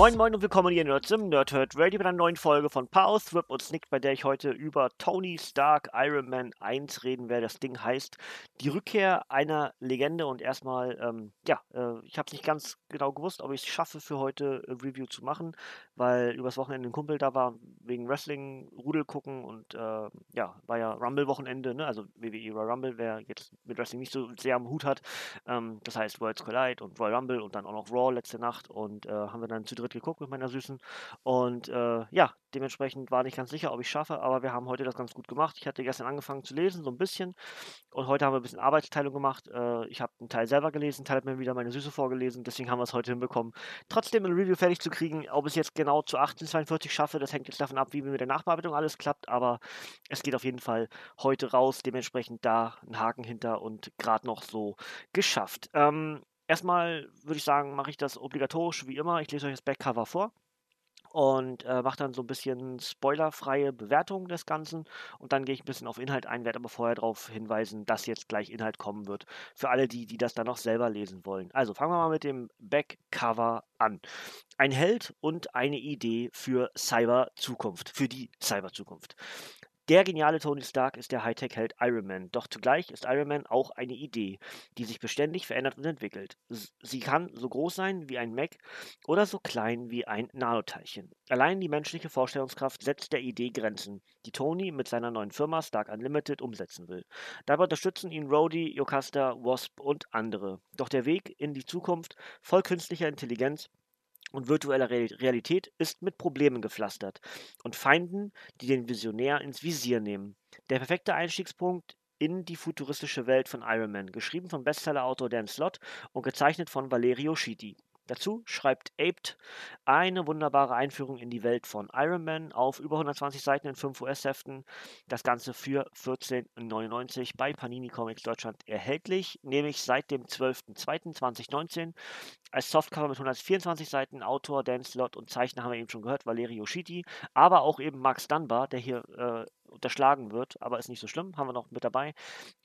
Moin Moin und willkommen hier in Nerds im Nerdhurt Radio mit einer neuen Folge von Power Thrip und Snick, bei der ich heute über Tony Stark Iron Man 1 reden werde. Das Ding heißt Die Rückkehr einer Legende und erstmal, ähm, ja, äh, ich habe es nicht ganz genau gewusst, ob ich es schaffe für heute äh, Review zu machen, weil übers Wochenende ein Kumpel da war wegen Wrestling, Rudel gucken und äh, ja, war ja Rumble-Wochenende, ne? also WWE Royal Rumble, wer jetzt mit Wrestling nicht so sehr am Hut hat. Ähm, das heißt Worlds Collide und Royal Rumble und dann auch noch Raw letzte Nacht und äh, haben wir dann zu dritt dritt geguckt mit meiner Süßen. Und äh, ja, dementsprechend war nicht ganz sicher, ob ich schaffe, aber wir haben heute das ganz gut gemacht. Ich hatte gestern angefangen zu lesen, so ein bisschen. Und heute haben wir ein bisschen Arbeitsteilung gemacht. Äh, ich habe einen Teil selber gelesen, einen Teil hat mir wieder meine Süße vorgelesen. Deswegen haben wir es heute hinbekommen, trotzdem ein Review fertig zu kriegen. Ob es jetzt genau zu 1842 schaffe, das hängt jetzt davon ab, wie mit der Nachbearbeitung alles klappt. Aber es geht auf jeden Fall heute raus. Dementsprechend da ein Haken hinter und gerade noch so geschafft. Ähm, Erstmal würde ich sagen, mache ich das obligatorisch wie immer. Ich lese euch das Backcover vor und äh, mache dann so ein bisschen spoilerfreie Bewertung des Ganzen und dann gehe ich ein bisschen auf Inhalt ein, werde aber vorher darauf hinweisen, dass jetzt gleich Inhalt kommen wird für alle die, die das dann noch selber lesen wollen. Also fangen wir mal mit dem Backcover an. Ein Held und eine Idee für Cyber-Zukunft, für die Cyber-Zukunft. Der geniale Tony Stark ist der Hightech-Held Iron Man, doch zugleich ist Iron Man auch eine Idee, die sich beständig verändert und entwickelt. Sie kann so groß sein wie ein Mac oder so klein wie ein Nanoteilchen. Allein die menschliche Vorstellungskraft setzt der Idee Grenzen, die Tony mit seiner neuen Firma Stark Unlimited umsetzen will. Dabei unterstützen ihn Rhodey, Jocasta, Wasp und andere. Doch der Weg in die Zukunft voll künstlicher Intelligenz und virtuelle Realität ist mit Problemen gepflastert und Feinden, die den Visionär ins Visier nehmen. Der perfekte Einstiegspunkt in die futuristische Welt von Iron Man, geschrieben von Bestsellerautor Dan Slott und gezeichnet von Valerio Schiti. Dazu schreibt Aped eine wunderbare Einführung in die Welt von Iron Man auf über 120 Seiten in 5 US-Heften. Das Ganze für 14,99 bei Panini Comics Deutschland erhältlich, nämlich seit dem 12.02.2019 als Softcover mit 124 Seiten. Autor Dan Slott und Zeichner haben wir eben schon gehört, Valerio Schiti, aber auch eben Max Dunbar, der hier äh, unterschlagen wird, aber ist nicht so schlimm, haben wir noch mit dabei.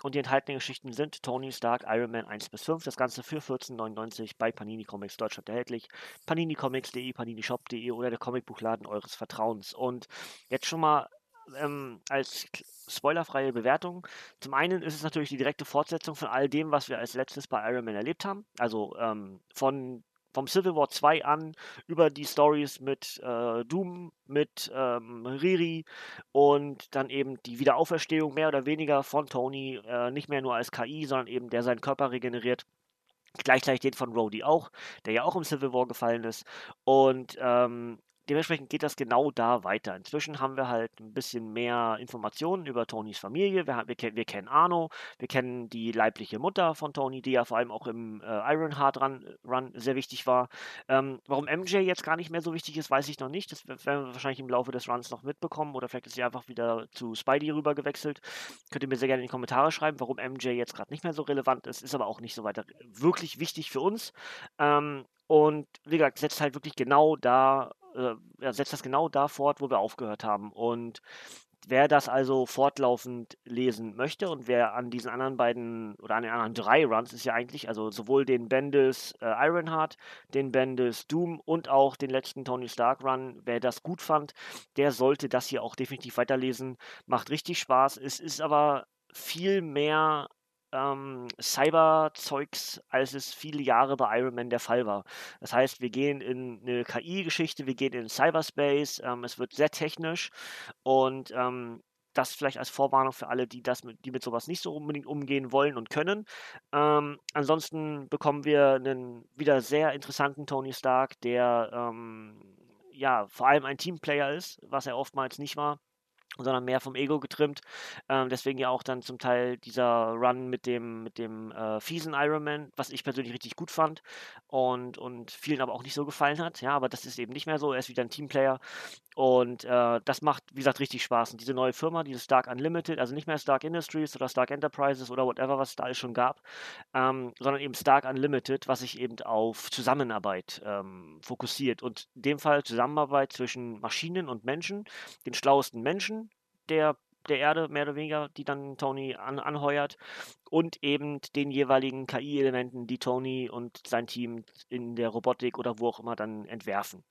Und die enthaltenen Geschichten sind Tony Stark, Iron Man 1 bis 5, das Ganze für 14,99 bei Panini Comics Deutschland erhältlich. paninicomics.de, paninishop.de oder der Comicbuchladen eures Vertrauens. Und jetzt schon mal ähm, als spoilerfreie Bewertung. Zum einen ist es natürlich die direkte Fortsetzung von all dem, was wir als letztes bei Iron Man erlebt haben. Also ähm, von vom Civil War 2 an über die Stories mit äh, Doom, mit ähm, Riri und dann eben die Wiederauferstehung mehr oder weniger von Tony, äh, nicht mehr nur als KI, sondern eben der seinen Körper regeneriert. Gleichzeitig den von Rhodey auch, der ja auch im Civil War gefallen ist. Und ähm, dementsprechend geht das genau da weiter. Inzwischen haben wir halt ein bisschen mehr Informationen über Tonys Familie. Wir, wir, wir kennen Arno, wir kennen die leibliche Mutter von Tony, die ja vor allem auch im äh, Ironheart Run, Run sehr wichtig war. Ähm, warum MJ jetzt gar nicht mehr so wichtig ist, weiß ich noch nicht. Das werden wir wahrscheinlich im Laufe des Runs noch mitbekommen oder vielleicht ist sie einfach wieder zu Spidey rüber gewechselt. Könnt ihr mir sehr gerne in die Kommentare schreiben, warum MJ jetzt gerade nicht mehr so relevant ist. Ist aber auch nicht so weiter wirklich wichtig für uns. Ähm, und wie gesagt, setzt halt wirklich genau da, äh, setzt das genau da fort, wo wir aufgehört haben. Und wer das also fortlaufend lesen möchte und wer an diesen anderen beiden oder an den anderen drei Runs ist ja eigentlich, also sowohl den Bendis äh, Ironheart, den Bendis Doom und auch den letzten Tony Stark Run, wer das gut fand, der sollte das hier auch definitiv weiterlesen. Macht richtig Spaß. Es ist aber viel mehr ähm, Cyber-Zeugs, als es viele Jahre bei Iron Man der Fall war. Das heißt, wir gehen in eine KI-Geschichte, wir gehen in Cyberspace, ähm, es wird sehr technisch und ähm, das vielleicht als Vorwarnung für alle, die das mit, die mit sowas nicht so unbedingt umgehen wollen und können. Ähm, ansonsten bekommen wir einen wieder sehr interessanten Tony Stark, der ähm, ja vor allem ein Teamplayer ist, was er oftmals nicht war sondern mehr vom Ego getrimmt. Ähm, deswegen ja auch dann zum Teil dieser Run mit dem, mit dem äh, fiesen Ironman, was ich persönlich richtig gut fand und, und vielen aber auch nicht so gefallen hat. Ja, aber das ist eben nicht mehr so. Er ist wieder ein Teamplayer und äh, das macht, wie gesagt, richtig Spaß. Und diese neue Firma, diese Stark Unlimited, also nicht mehr Stark Industries oder Stark Enterprises oder whatever, was es da alles schon gab, ähm, sondern eben Stark Unlimited, was sich eben auf Zusammenarbeit ähm, fokussiert. Und in dem Fall Zusammenarbeit zwischen Maschinen und Menschen, den schlauesten Menschen der der Erde, mehr oder weniger, die dann Tony an, anheuert und eben den jeweiligen KI-Elementen, die Tony und sein Team in der Robotik oder wo auch immer dann entwerfen.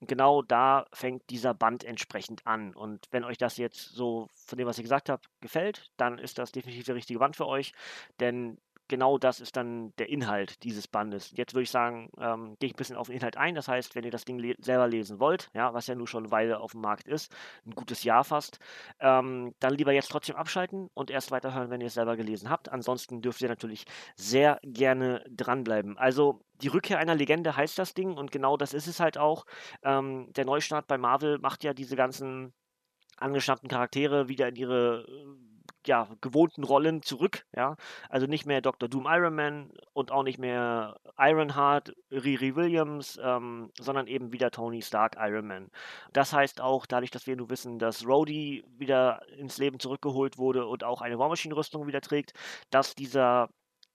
Und genau da fängt dieser Band entsprechend an. Und wenn euch das jetzt so von dem, was ich gesagt habe, gefällt, dann ist das definitiv der richtige Band für euch, denn genau das ist dann der Inhalt dieses Bandes. Jetzt würde ich sagen, ähm, gehe ich ein bisschen auf den Inhalt ein. Das heißt, wenn ihr das Ding le selber lesen wollt, ja, was ja nun schon eine Weile auf dem Markt ist, ein gutes Jahr fast, ähm, dann lieber jetzt trotzdem abschalten und erst weiterhören, wenn ihr es selber gelesen habt. Ansonsten dürft ihr natürlich sehr gerne dranbleiben. Also die Rückkehr einer Legende heißt das Ding und genau das ist es halt auch. Ähm, der Neustart bei Marvel macht ja diese ganzen angestammten Charaktere wieder in ihre ja, gewohnten Rollen zurück, ja. Also nicht mehr Dr. Doom Iron Man und auch nicht mehr Ironheart, Riri Williams, ähm, sondern eben wieder Tony Stark Iron Man. Das heißt auch, dadurch, dass wir nun wissen, dass Rhodey wieder ins Leben zurückgeholt wurde und auch eine War Machine Rüstung wieder trägt, dass dieser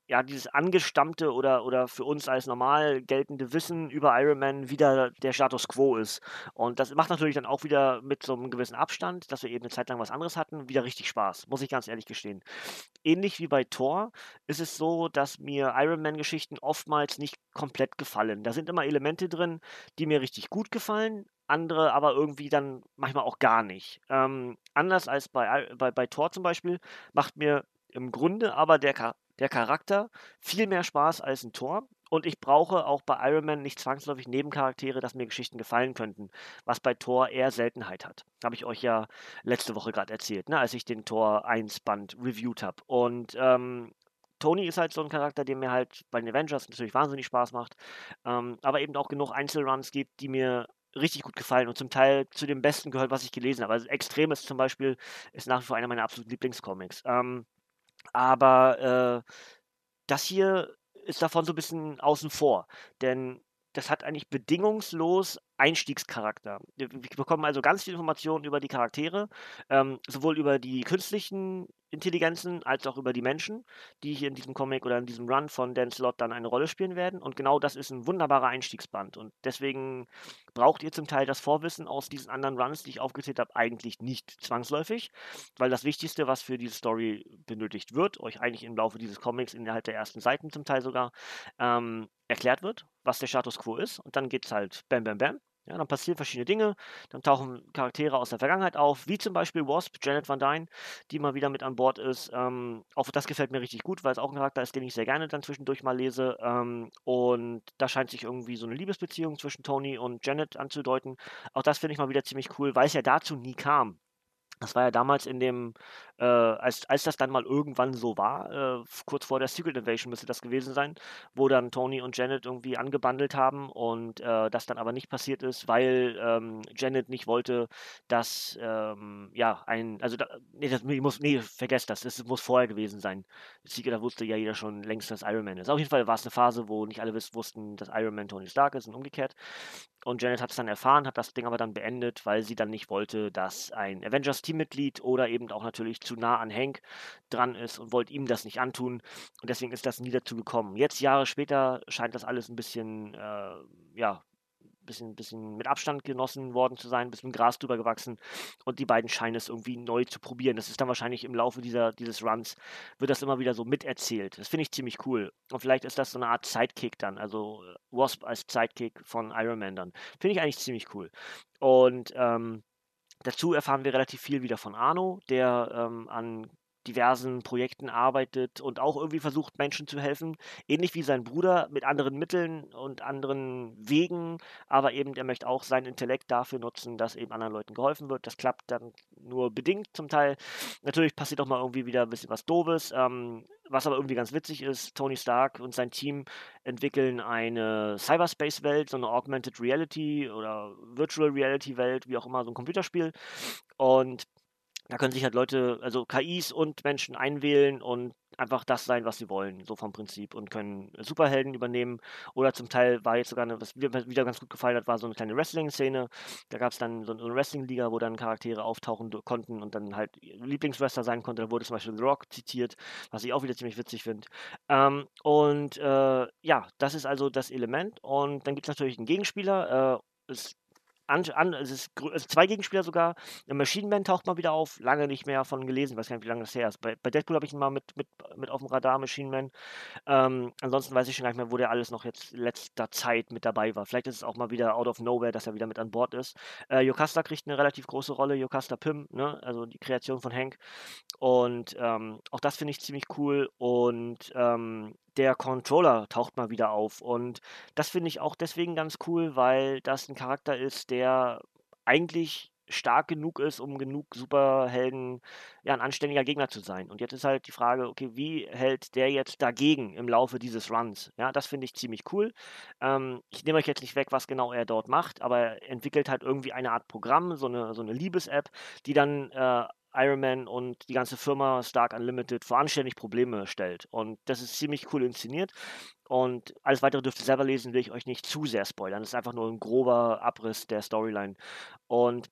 ja, dieses angestammte oder, oder für uns als normal geltende Wissen über Iron Man wieder der Status quo ist. Und das macht natürlich dann auch wieder mit so einem gewissen Abstand, dass wir eben eine Zeit lang was anderes hatten, wieder richtig Spaß, muss ich ganz ehrlich gestehen. Ähnlich wie bei Thor ist es so, dass mir Iron Man-Geschichten oftmals nicht komplett gefallen. Da sind immer Elemente drin, die mir richtig gut gefallen, andere aber irgendwie dann manchmal auch gar nicht. Ähm, anders als bei, bei, bei Thor zum Beispiel, macht mir im Grunde aber der, der Charakter viel mehr Spaß als ein Tor. Und ich brauche auch bei Iron Man nicht zwangsläufig Nebencharaktere, dass mir Geschichten gefallen könnten, was bei Thor eher Seltenheit hat. Habe ich euch ja letzte Woche gerade erzählt, ne, als ich den Thor 1 Band reviewed habe. Und ähm, Tony ist halt so ein Charakter, der mir halt bei den Avengers natürlich wahnsinnig Spaß macht, ähm, aber eben auch genug Einzelruns gibt, die mir richtig gut gefallen und zum Teil zu dem Besten gehört, was ich gelesen habe. Also Extrem ist zum Beispiel ist nach wie vor einer meiner absoluten Lieblingscomics. Ähm, aber äh, das hier ist davon so ein bisschen außen vor, denn das hat eigentlich bedingungslos Einstiegscharakter. Wir bekommen also ganz viele Informationen über die Charaktere, ähm, sowohl über die künstlichen Intelligenzen als auch über die Menschen, die hier in diesem Comic oder in diesem Run von Dan Slott dann eine Rolle spielen werden. Und genau das ist ein wunderbarer Einstiegsband. Und deswegen braucht ihr zum Teil das Vorwissen aus diesen anderen Runs, die ich aufgezählt habe, eigentlich nicht zwangsläufig, weil das Wichtigste, was für diese Story benötigt wird, euch eigentlich im Laufe dieses Comics innerhalb der ersten Seiten zum Teil sogar ähm, erklärt wird, was der Status quo ist. Und dann geht es halt bam, bam, bam. Ja, dann passieren verschiedene Dinge, dann tauchen Charaktere aus der Vergangenheit auf, wie zum Beispiel Wasp, Janet Van Dyne, die mal wieder mit an Bord ist. Ähm, auch das gefällt mir richtig gut, weil es auch ein Charakter ist, den ich sehr gerne dann zwischendurch mal lese. Ähm, und da scheint sich irgendwie so eine Liebesbeziehung zwischen Tony und Janet anzudeuten. Auch das finde ich mal wieder ziemlich cool, weil es ja dazu nie kam. Das war ja damals in dem, äh, als, als das dann mal irgendwann so war, äh, kurz vor der Secret Invasion müsste das gewesen sein, wo dann Tony und Janet irgendwie angebandelt haben und äh, das dann aber nicht passiert ist, weil ähm, Janet nicht wollte, dass, ähm, ja, ein, also, da, nee, das muss, nee, vergesst das, es muss vorher gewesen sein. Secret, da wusste ja jeder schon längst, dass Iron Man ist. Auf jeden Fall war es eine Phase, wo nicht alle wussten, dass Iron Man Tony Stark ist und umgekehrt. Und Janet hat es dann erfahren, hat das Ding aber dann beendet, weil sie dann nicht wollte, dass ein Avengers-Teammitglied oder eben auch natürlich zu nah an Hank dran ist und wollte ihm das nicht antun. Und deswegen ist das nie dazu gekommen. Jetzt, Jahre später, scheint das alles ein bisschen, äh, ja, bisschen, bisschen mit Abstand genossen worden zu sein, ein bisschen Gras drüber gewachsen und die beiden scheinen es irgendwie neu zu probieren. Das ist dann wahrscheinlich im Laufe dieser, dieses Runs, wird das immer wieder so miterzählt. Das finde ich ziemlich cool. Und vielleicht ist das so eine Art Sidekick dann, also äh, Wasp als Sidekick von Iron Man dann. Finde ich eigentlich ziemlich cool. Und ähm, dazu erfahren wir relativ viel wieder von Arno, der ähm, an diversen Projekten arbeitet und auch irgendwie versucht, Menschen zu helfen. Ähnlich wie sein Bruder mit anderen Mitteln und anderen Wegen, aber eben er möchte auch seinen Intellekt dafür nutzen, dass eben anderen Leuten geholfen wird. Das klappt dann nur bedingt zum Teil. Natürlich passiert auch mal irgendwie wieder ein bisschen was Doofes. Ähm, was aber irgendwie ganz witzig ist, Tony Stark und sein Team entwickeln eine Cyberspace-Welt, so eine Augmented Reality oder Virtual Reality-Welt, wie auch immer, so ein Computerspiel. Und da können sich halt Leute, also KIs und Menschen einwählen und einfach das sein, was sie wollen, so vom Prinzip und können Superhelden übernehmen. Oder zum Teil war jetzt sogar eine, was mir wieder ganz gut gefallen hat, war so eine kleine Wrestling-Szene. Da gab es dann so eine Wrestling-Liga, wo dann Charaktere auftauchen konnten und dann halt Lieblingswrestler sein konnte. Da wurde zum Beispiel The Rock zitiert, was ich auch wieder ziemlich witzig finde. Ähm, und äh, ja, das ist also das Element. Und dann gibt es natürlich einen Gegenspieler. Äh, es an, an, es ist also zwei Gegenspieler sogar. Machine Man taucht mal wieder auf, lange nicht mehr von gelesen, weiß gar nicht, wie lange das her ist. Bei, bei Deadpool habe ich ihn mal mit, mit, mit auf dem Radar, Machine Man. Ähm, ansonsten weiß ich schon gar nicht mehr, wo der alles noch jetzt letzter Zeit mit dabei war. Vielleicht ist es auch mal wieder out of nowhere, dass er wieder mit an Bord ist. Äh, Jocasta kriegt eine relativ große Rolle, Jocasta Pym, ne? also die Kreation von Hank. Und ähm, auch das finde ich ziemlich cool. Und ähm, der Controller taucht mal wieder auf. Und das finde ich auch deswegen ganz cool, weil das ein Charakter ist, der eigentlich stark genug ist, um genug Superhelden, ja, ein anständiger Gegner zu sein. Und jetzt ist halt die Frage, okay, wie hält der jetzt dagegen im Laufe dieses Runs? Ja, das finde ich ziemlich cool. Ähm, ich nehme euch jetzt nicht weg, was genau er dort macht, aber er entwickelt halt irgendwie eine Art Programm, so eine, so eine Liebes-App, die dann äh, Iron Man und die ganze Firma Stark Unlimited vor anständig Probleme stellt. Und das ist ziemlich cool inszeniert. Und alles weitere dürft ihr selber lesen, will ich euch nicht zu sehr spoilern. Das ist einfach nur ein grober Abriss der Storyline. Und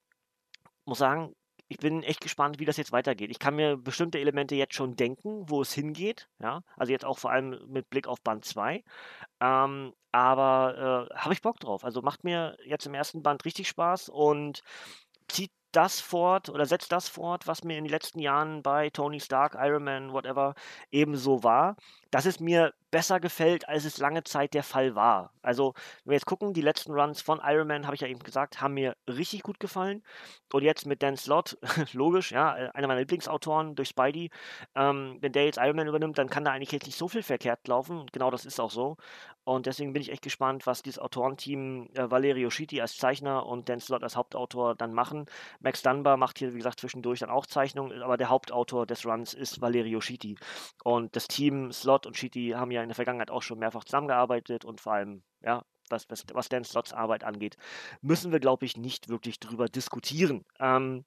muss sagen, ich bin echt gespannt, wie das jetzt weitergeht. Ich kann mir bestimmte Elemente jetzt schon denken, wo es hingeht. Ja, also jetzt auch vor allem mit Blick auf Band 2. Ähm, aber äh, habe ich Bock drauf. Also macht mir jetzt im ersten Band richtig Spaß und zieht das fort oder setzt das fort, was mir in den letzten Jahren bei Tony Stark, Iron Man, whatever, ebenso war, dass es mir besser gefällt, als es lange Zeit der Fall war. Also, wenn wir jetzt gucken, die letzten Runs von Iron Man, habe ich ja eben gesagt, haben mir richtig gut gefallen. Und jetzt mit Dan Slott, logisch, ja, äh, einer meiner Lieblingsautoren durch Spidey, ähm, wenn der jetzt Iron Man übernimmt, dann kann da eigentlich jetzt nicht so viel verkehrt laufen. Genau das ist auch so. Und deswegen bin ich echt gespannt, was dieses Autorenteam äh, Valerio Schitti als Zeichner und Dan Slott als Hauptautor dann machen. Max Dunbar macht hier, wie gesagt, zwischendurch dann auch Zeichnungen, aber der Hauptautor des Runs ist Valerio Schitti. Und das Team Slott und Schitti haben ja in der Vergangenheit auch schon mehrfach zusammengearbeitet und vor allem, ja, was, was, was Dan Slotts Arbeit angeht, müssen wir, glaube ich, nicht wirklich drüber diskutieren. Ähm,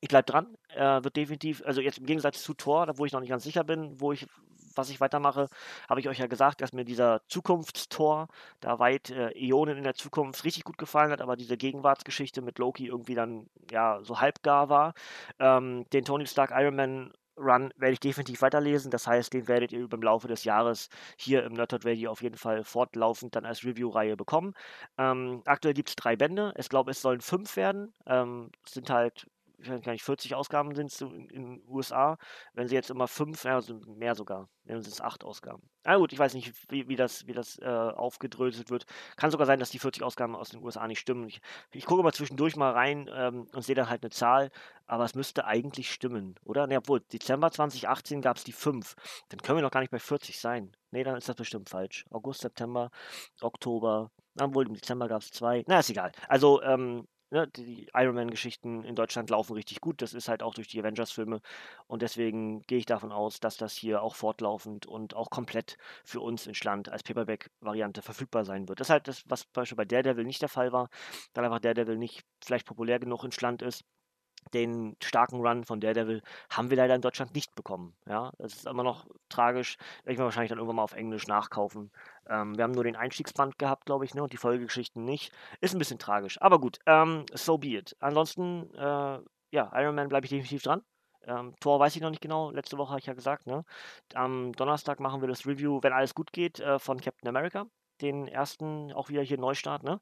ich bleibe dran, äh, wird definitiv, also jetzt im Gegensatz zu Tor, wo ich noch nicht ganz sicher bin, wo ich, was ich weitermache, habe ich euch ja gesagt, dass mir dieser Zukunftstor, da weit äh, Äonen in der Zukunft richtig gut gefallen hat, aber diese Gegenwartsgeschichte mit Loki irgendwie dann ja so halbgar war. Ähm, den Tony Stark Iron Man Run werde ich definitiv weiterlesen. Das heißt, den werdet ihr im Laufe des Jahres hier im Nerdhot Radio auf jeden Fall fortlaufend dann als Review-Reihe bekommen. Ähm, aktuell gibt es drei Bände. Ich glaube, es sollen fünf werden. Ähm, sind halt ich weiß gar nicht, 40 Ausgaben sind es in den USA. Wenn sie jetzt immer fünf, ja, sind mehr sogar, dann sind es acht Ausgaben. Na gut, ich weiß nicht, wie, wie das, wie das äh, aufgedröselt wird. Kann sogar sein, dass die 40 Ausgaben aus den USA nicht stimmen. Ich, ich gucke mal zwischendurch mal rein ähm, und sehe dann halt eine Zahl, aber es müsste eigentlich stimmen, oder? Ne, obwohl, Dezember 2018 gab es die fünf. Dann können wir noch gar nicht bei 40 sein. Ne, dann ist das bestimmt falsch. August, September, Oktober, na, wohl im Dezember gab es zwei. Na, ist egal. Also, ähm, ne, die Iron Man-Geschichten in Deutschland laufen richtig gut. Das ist halt auch durch die Avengers-Filme. Und deswegen gehe ich davon aus, dass das hier auch fortlaufend und auch komplett für uns in Schland als Paperback-Variante verfügbar sein wird. Das ist halt das, was zum Beispiel bei Daredevil nicht der Fall war, weil einfach Daredevil nicht vielleicht populär genug in Schland ist den starken Run von Daredevil haben wir leider in Deutschland nicht bekommen. Ja, das ist immer noch tragisch. Werde ich mir wahrscheinlich dann irgendwann mal auf Englisch nachkaufen. Ähm, wir haben nur den Einstiegsband gehabt, glaube ich, ne, und die Folgegeschichten nicht. Ist ein bisschen tragisch. Aber gut, ähm, so be it. Ansonsten, äh, ja, Iron Man bleibe ich definitiv dran. Ähm, Tor weiß ich noch nicht genau. Letzte Woche habe ich ja gesagt, ne? Am Donnerstag machen wir das Review, wenn alles gut geht, äh, von Captain America den ersten auch wieder hier Neustart, ne?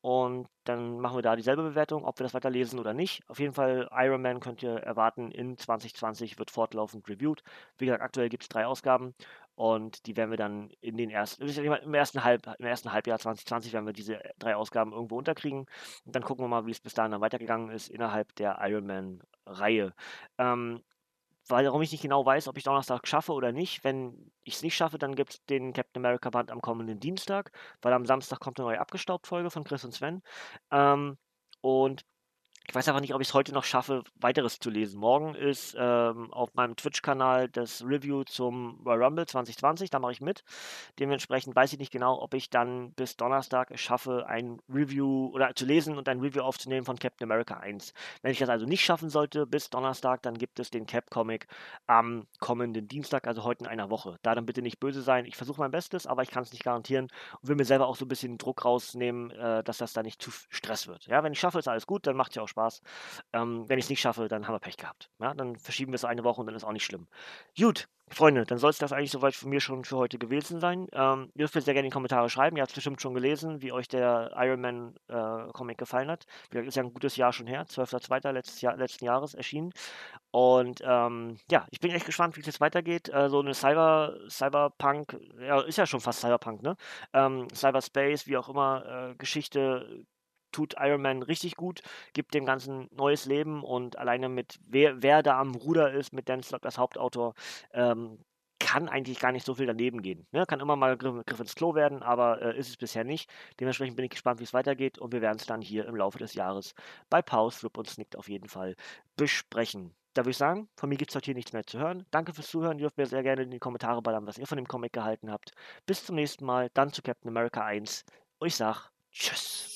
Und dann machen wir da dieselbe Bewertung, ob wir das weiterlesen oder nicht. Auf jeden Fall, Iron Man könnt ihr erwarten, in 2020 wird fortlaufend reviewed. Wie gesagt, aktuell gibt es drei Ausgaben und die werden wir dann in den ersten, im ersten, Halb, im ersten Halbjahr 2020 werden wir diese drei Ausgaben irgendwo unterkriegen. Und dann gucken wir mal, wie es bis dahin dann weitergegangen ist innerhalb der Iron Man-Reihe. Ähm, warum ich nicht genau weiß, ob ich Donnerstag schaffe oder nicht. Wenn ich es nicht schaffe, dann gibt es den Captain America Band am kommenden Dienstag, weil am Samstag kommt eine neue Abgestaubt-Folge von Chris und Sven. Ähm, und ich weiß aber nicht, ob ich es heute noch schaffe, weiteres zu lesen. Morgen ist ähm, auf meinem Twitch-Kanal das Review zum Royal Rumble 2020, da mache ich mit. Dementsprechend weiß ich nicht genau, ob ich dann bis Donnerstag es schaffe, ein Review oder zu lesen und ein Review aufzunehmen von Captain America 1. Wenn ich das also nicht schaffen sollte bis Donnerstag, dann gibt es den Cap-Comic am kommenden Dienstag, also heute in einer Woche. Da dann bitte nicht böse sein. Ich versuche mein Bestes, aber ich kann es nicht garantieren und will mir selber auch so ein bisschen Druck rausnehmen, äh, dass das da nicht zu Stress wird. Ja, wenn ich schaffe, ist alles gut, dann macht es ja auch Spaß. Ähm, wenn ich es nicht schaffe, dann haben wir Pech gehabt. Ja, dann verschieben wir es eine Woche und dann ist auch nicht schlimm. Gut, Freunde, dann soll es das eigentlich soweit von mir schon für heute gewesen sein. Ähm, ihr dürft mir sehr gerne in die Kommentare schreiben. Ihr habt es bestimmt schon gelesen, wie euch der Iron Man äh, Comic gefallen hat. Wie ist ja ein gutes Jahr schon her, 12.02. Letztes Jahr, letzten Jahres erschienen. Und ähm, ja, ich bin echt gespannt, wie es jetzt weitergeht. Äh, so eine Cyber, Cyberpunk, ja, ist ja schon fast Cyberpunk, ne? Ähm, Cyberspace, wie auch immer, äh, Geschichte tut Iron Man richtig gut, gibt dem Ganzen neues Leben und alleine mit wer, wer da am Ruder ist, mit Dan Slott als Hauptautor, ähm, kann eigentlich gar nicht so viel daneben gehen. Ne? Kann immer mal Griff, Griff ins Klo werden, aber äh, ist es bisher nicht. Dementsprechend bin ich gespannt, wie es weitergeht und wir werden es dann hier im Laufe des Jahres bei Pause, Flip und Snicked auf jeden Fall besprechen. Da würde ich sagen, von mir gibt es heute hier nichts mehr zu hören. Danke fürs Zuhören. Ihr dürft mir sehr gerne in die Kommentare ballern, was ihr von dem Comic gehalten habt. Bis zum nächsten Mal, dann zu Captain America 1. Und ich sag Tschüss.